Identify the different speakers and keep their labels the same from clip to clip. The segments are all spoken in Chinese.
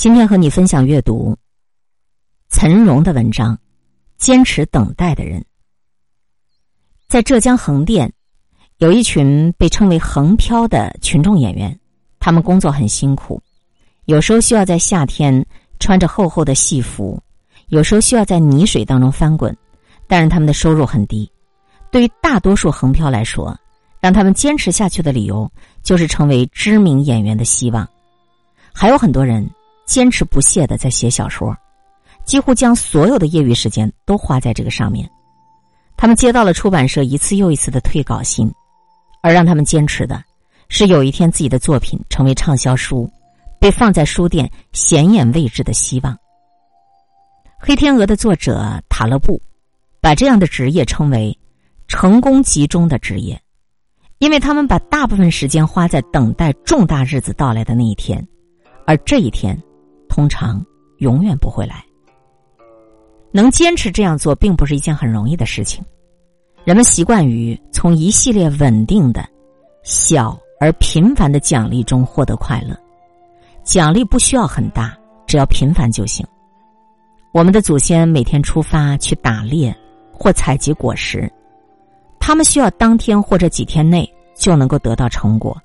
Speaker 1: 今天和你分享阅读岑荣的文章《坚持等待的人》。在浙江横店，有一群被称为“横漂”的群众演员，他们工作很辛苦，有时候需要在夏天穿着厚厚的戏服，有时候需要在泥水当中翻滚，但是他们的收入很低。对于大多数横漂来说，让他们坚持下去的理由就是成为知名演员的希望。还有很多人坚持不懈的在写小说，几乎将所有的业余时间都花在这个上面。他们接到了出版社一次又一次的退稿信，而让他们坚持的，是有一天自己的作品成为畅销书，被放在书店显眼位置的希望。《黑天鹅》的作者塔勒布，把这样的职业称为“成功集中的职业”。因为他们把大部分时间花在等待重大日子到来的那一天，而这一天通常永远不会来。能坚持这样做，并不是一件很容易的事情。人们习惯于从一系列稳定的、小而频繁的奖励中获得快乐，奖励不需要很大，只要频繁就行。我们的祖先每天出发去打猎或采集果实。他们需要当天或者几天内就能够得到成果，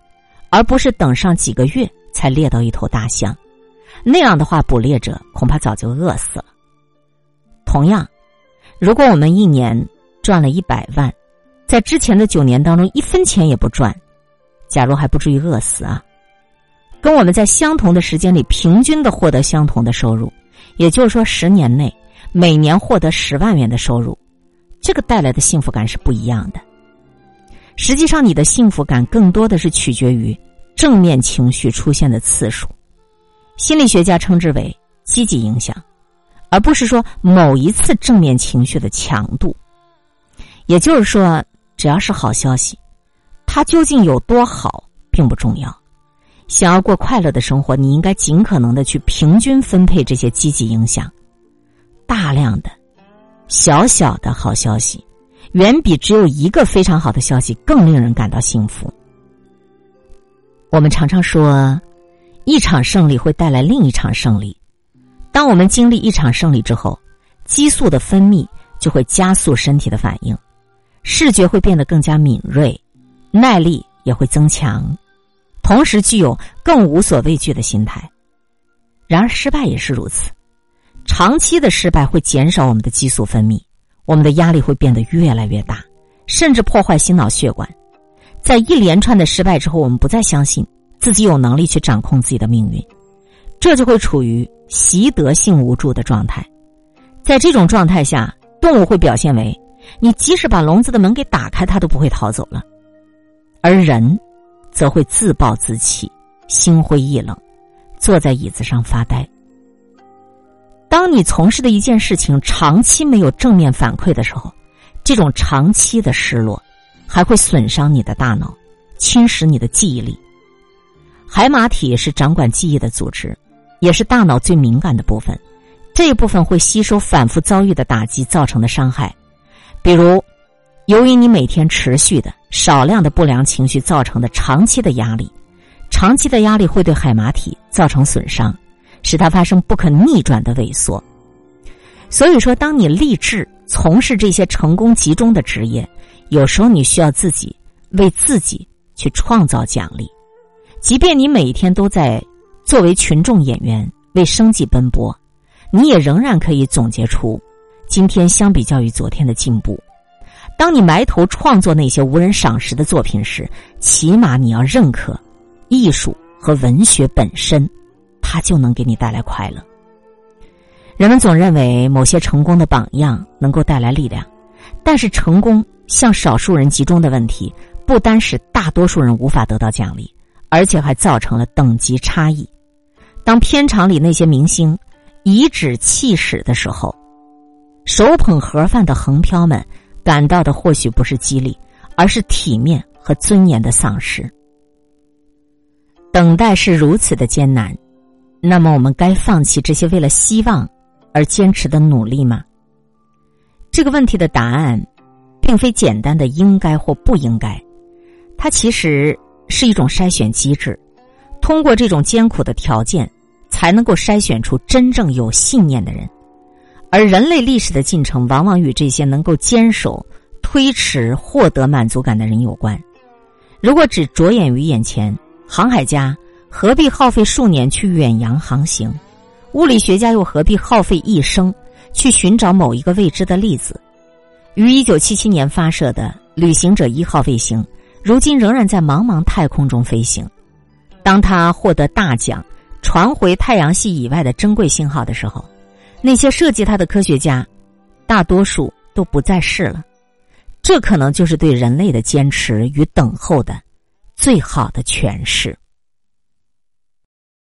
Speaker 1: 而不是等上几个月才猎到一头大象。那样的话，捕猎者恐怕早就饿死了。同样，如果我们一年赚了一百万，在之前的九年当中一分钱也不赚，假如还不至于饿死啊？跟我们在相同的时间里平均的获得相同的收入，也就是说，十年内每年获得十万元的收入。这个带来的幸福感是不一样的。实际上，你的幸福感更多的是取决于正面情绪出现的次数。心理学家称之为积极影响，而不是说某一次正面情绪的强度。也就是说，只要是好消息，它究竟有多好并不重要。想要过快乐的生活，你应该尽可能的去平均分配这些积极影响，大量的。小小的好消息，远比只有一个非常好的消息更令人感到幸福。我们常常说，一场胜利会带来另一场胜利。当我们经历一场胜利之后，激素的分泌就会加速身体的反应，视觉会变得更加敏锐，耐力也会增强，同时具有更无所畏惧的心态。然而，失败也是如此。长期的失败会减少我们的激素分泌，我们的压力会变得越来越大，甚至破坏心脑血管。在一连串的失败之后，我们不再相信自己有能力去掌控自己的命运，这就会处于习得性无助的状态。在这种状态下，动物会表现为：你即使把笼子的门给打开，它都不会逃走了；而人，则会自暴自弃，心灰意冷，坐在椅子上发呆。当你从事的一件事情长期没有正面反馈的时候，这种长期的失落还会损伤你的大脑，侵蚀你的记忆力。海马体是掌管记忆的组织，也是大脑最敏感的部分。这一部分会吸收反复遭遇的打击造成的伤害，比如，由于你每天持续的少量的不良情绪造成的长期的压力，长期的压力会对海马体造成损伤。使它发生不可逆转的萎缩。所以说，当你立志从事这些成功集中的职业，有时候你需要自己为自己去创造奖励。即便你每一天都在作为群众演员为生计奔波，你也仍然可以总结出今天相比较于昨天的进步。当你埋头创作那些无人赏识的作品时，起码你要认可艺术和文学本身。它就能给你带来快乐。人们总认为某些成功的榜样能够带来力量，但是成功向少数人集中的问题，不单使大多数人无法得到奖励，而且还造成了等级差异。当片场里那些明星颐指气使的时候，手捧盒饭的横漂们感到的或许不是激励，而是体面和尊严的丧失。等待是如此的艰难。那么，我们该放弃这些为了希望而坚持的努力吗？这个问题的答案，并非简单的应该或不应该，它其实是一种筛选机制。通过这种艰苦的条件，才能够筛选出真正有信念的人。而人类历史的进程，往往与这些能够坚守、推迟、获得满足感的人有关。如果只着眼于眼前，航海家何必耗费数年去远洋航行？物理学家又何必耗费一生去寻找某一个未知的粒子？于一九七七年发射的旅行者一号卫星，如今仍然在茫茫太空中飞行。当他获得大奖，传回太阳系以外的珍贵信号的时候。那些设计他的科学家，大多数都不在世了。这可能就是对人类的坚持与等候的最好的诠释。